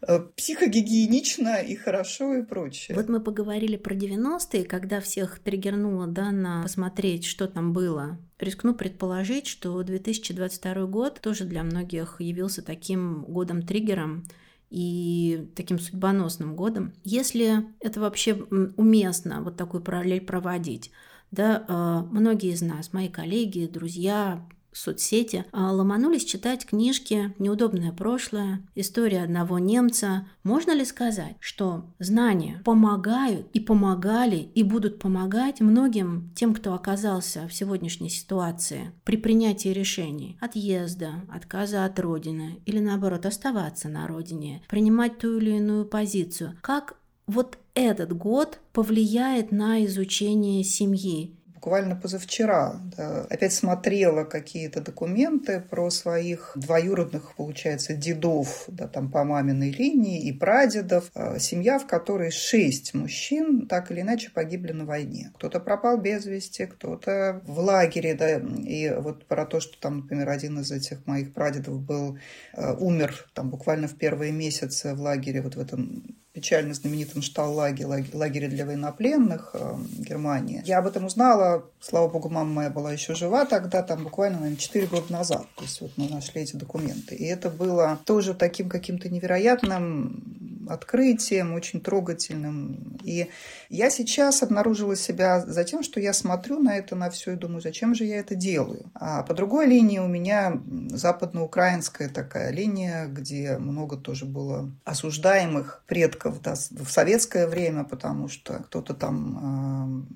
э, психогигиенично и хорошо и прочее. Вот мы поговорили про 90-е, когда всех триггернуло да, на посмотреть, что там было. Рискну предположить, что 2022 год тоже для многих явился таким годом-триггером, и таким судьбоносным годом. Если это вообще уместно, вот такую параллель проводить, да, э, многие из нас, мои коллеги, друзья, соцсети, а, ломанулись читать книжки «Неудобное прошлое», «История одного немца». Можно ли сказать, что знания помогают и помогали и будут помогать многим тем, кто оказался в сегодняшней ситуации при принятии решений отъезда, отказа от родины или наоборот оставаться на родине, принимать ту или иную позицию? Как вот этот год повлияет на изучение семьи буквально позавчера да, опять смотрела какие-то документы про своих двоюродных, получается, дедов, да, там по маминой линии и прадедов. А, семья, в которой шесть мужчин так или иначе погибли на войне. Кто-то пропал без вести, кто-то в лагере, да, и вот про то, что там, например, один из этих моих прадедов был, а, умер там буквально в первые месяцы в лагере, вот в этом печально знаменитом Шталлаге, лагере для военнопленных э, Германии. Я об этом узнала, слава богу, мама моя была еще жива тогда, там буквально, наверное, 4 года назад. То есть вот мы нашли эти документы. И это было тоже таким каким-то невероятным открытием, очень трогательным. И я сейчас обнаружила себя за тем, что я смотрю на это, на все и думаю, зачем же я это делаю. А по другой линии у меня западноукраинская такая линия, где много тоже было осуждаемых предков да, в советское время, потому что кто-то там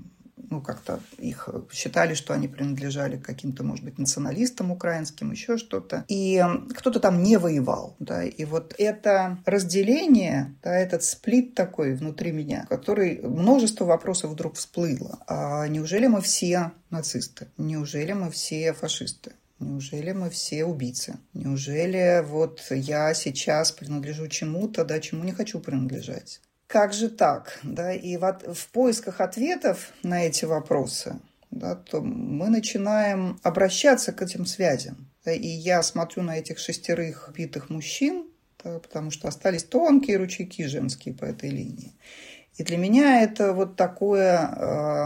ну, как-то их считали, что они принадлежали каким-то, может быть, националистам украинским, еще что-то. И кто-то там не воевал, да, и вот это разделение, да, этот сплит такой внутри меня, который множество вопросов вдруг всплыло. А неужели мы все нацисты? Неужели мы все фашисты? Неужели мы все убийцы? Неужели вот я сейчас принадлежу чему-то, да, чему не хочу принадлежать? Как же так? Да? И в, в поисках ответов на эти вопросы да, то мы начинаем обращаться к этим связям. Да? И я смотрю на этих шестерых битых мужчин, да, потому что остались тонкие ручейки женские по этой линии. И для меня это вот такое э,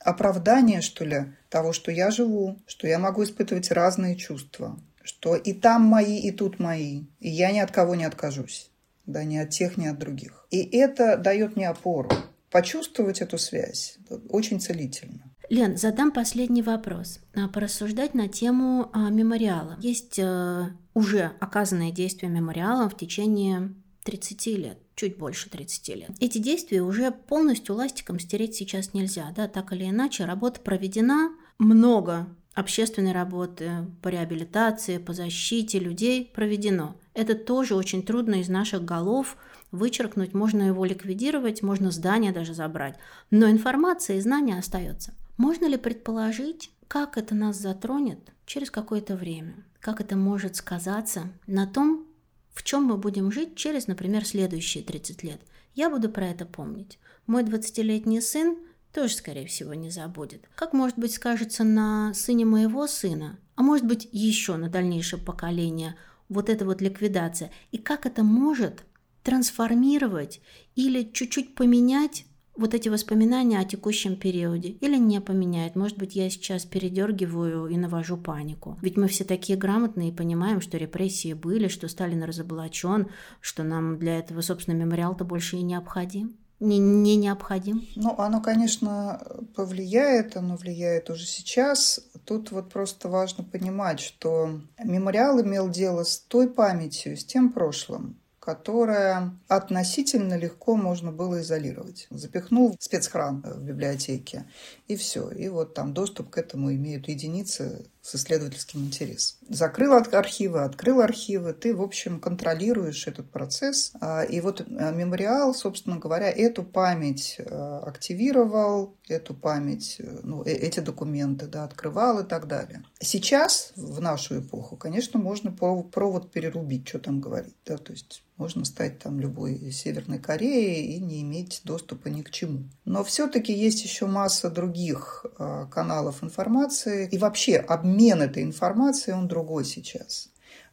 оправдание, что ли, того, что я живу, что я могу испытывать разные чувства, что и там мои, и тут мои, и я ни от кого не откажусь да, ни от тех, ни от других. И это дает мне опору. Почувствовать эту связь очень целительно. Лен, задам последний вопрос. А, порассуждать на тему а, мемориала. Есть а, уже оказанные действия мемориала в течение 30 лет, чуть больше 30 лет. Эти действия уже полностью ластиком стереть сейчас нельзя, да, так или иначе, работа проведена, много общественной работы по реабилитации, по защите людей проведено. Это тоже очень трудно из наших голов вычеркнуть, можно его ликвидировать, можно здание даже забрать. Но информация и знания остается. Можно ли предположить, как это нас затронет через какое-то время? Как это может сказаться на том, в чем мы будем жить через, например, следующие 30 лет? Я буду про это помнить. Мой 20-летний сын тоже, скорее всего, не забудет. Как, может быть, скажется на сыне моего сына, а может быть, еще на дальнейшее поколение вот эта вот ликвидация, и как это может трансформировать или чуть-чуть поменять вот эти воспоминания о текущем периоде или не поменяет. Может быть, я сейчас передергиваю и навожу панику. Ведь мы все такие грамотные и понимаем, что репрессии были, что Сталин разоблачен, что нам для этого, собственно, мемориал-то больше и необходим не, не необходим? Ну, оно, конечно, повлияет, оно влияет уже сейчас. Тут вот просто важно понимать, что мемориал имел дело с той памятью, с тем прошлым, которое относительно легко можно было изолировать. Запихнул в спецхран в библиотеке, и все. И вот там доступ к этому имеют единицы с исследовательским интересом. Закрыл архивы, открыл архивы, ты, в общем, контролируешь этот процесс. А, и вот э, мемориал, собственно говоря, эту память э, активировал, эту память, э, ну, эти документы да, открывал и так далее. Сейчас, в нашу эпоху, конечно, можно провод перерубить, что там говорить. Да, то есть можно стать там любой Северной Кореей и не иметь доступа ни к чему. Но все-таки есть еще масса других каналов информации и вообще обмен обмен этой информацией, он другой сейчас.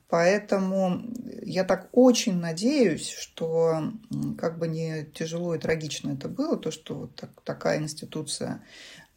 Поэтому я так очень надеюсь, что как бы не тяжело и трагично это было, то, что вот так, такая институция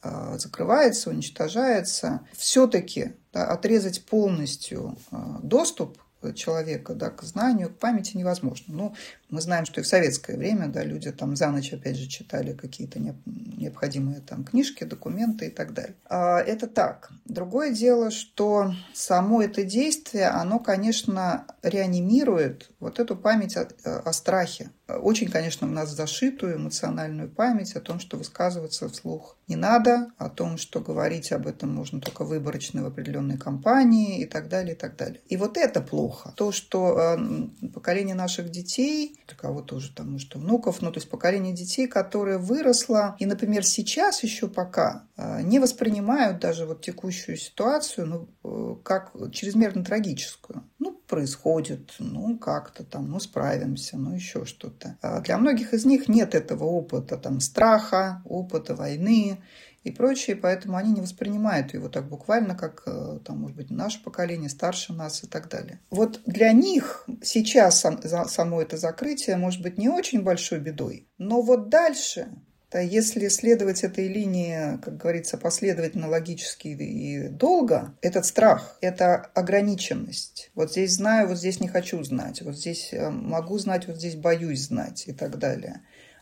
э, закрывается, уничтожается, все-таки да, отрезать полностью э, доступ человека да, к знанию, к памяти невозможно. Ну, мы знаем, что и в советское время да, люди там за ночь, опять же, читали какие-то необходимые там книжки, документы и так далее. А, это так. Другое дело, что само это действие, оно, конечно, реанимирует вот эту память о, о страхе. Очень, конечно, у нас зашитую эмоциональную память о том, что высказываться вслух не надо, о том, что говорить об этом можно только выборочно в определенной компании и так далее, и так далее. И вот это плохо. То, что э, поколение наших детей для кого-то может, внуков, ну, то есть поколение детей, которое выросло, и, например, сейчас еще пока а, не воспринимают даже вот текущую ситуацию, ну, э, как чрезмерно трагическую. Ну, происходит, ну, как-то там, ну, справимся, ну, еще что-то. А для многих из них нет этого опыта, там, страха, опыта войны, и прочее, поэтому они не воспринимают его так буквально, как, э, там, может быть, наше поколение, старше нас и так далее. Вот для них сейчас само это закрытие может быть не очень большой бедой, но вот дальше да, если следовать этой линии, как говорится, последовательно, логически и долго, этот страх, это ограниченность. Вот здесь знаю, вот здесь не хочу знать, вот здесь э, могу знать, вот здесь боюсь знать и так далее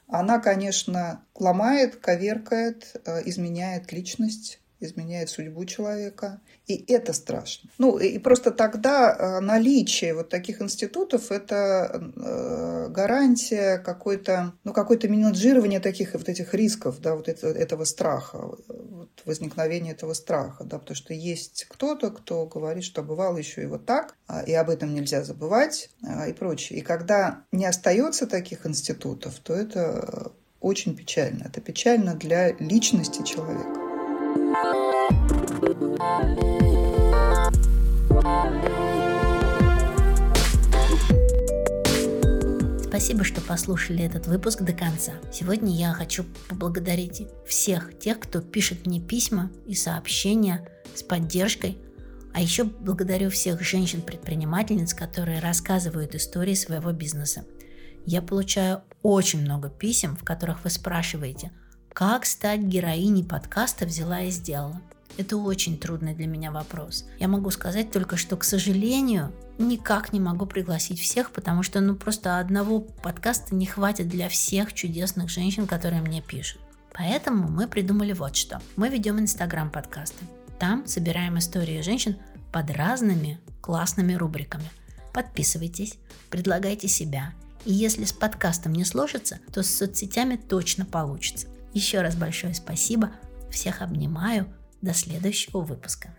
она, конечно, ломает, коверкает, э, изменяет личность, изменяет судьбу человека. И это страшно. Ну, и просто тогда э, наличие вот таких институтов – это э, гарантия какой-то, ну, какое-то менеджирование таких вот этих рисков, да, вот этого, страха, вот возникновения этого страха, да, потому что есть кто-то, кто говорит, что бывало еще и вот так, а, и об этом нельзя забывать а, и прочее. И когда не остается таких институтов, то это очень печально. Это печально для личности человека. Спасибо, что послушали этот выпуск до конца. Сегодня я хочу поблагодарить всех тех, кто пишет мне письма и сообщения с поддержкой. А еще благодарю всех женщин-предпринимательниц, которые рассказывают истории своего бизнеса. Я получаю очень много писем, в которых вы спрашиваете, как стать героиней подкаста «Взяла и сделала». Это очень трудный для меня вопрос. Я могу сказать только, что, к сожалению, никак не могу пригласить всех, потому что ну просто одного подкаста не хватит для всех чудесных женщин, которые мне пишут. Поэтому мы придумали вот что. Мы ведем инстаграм подкасты. Там собираем истории женщин под разными классными рубриками. Подписывайтесь, предлагайте себя. И если с подкастом не сложится, то с соцсетями точно получится. Еще раз большое спасибо. Всех обнимаю. До следующего выпуска.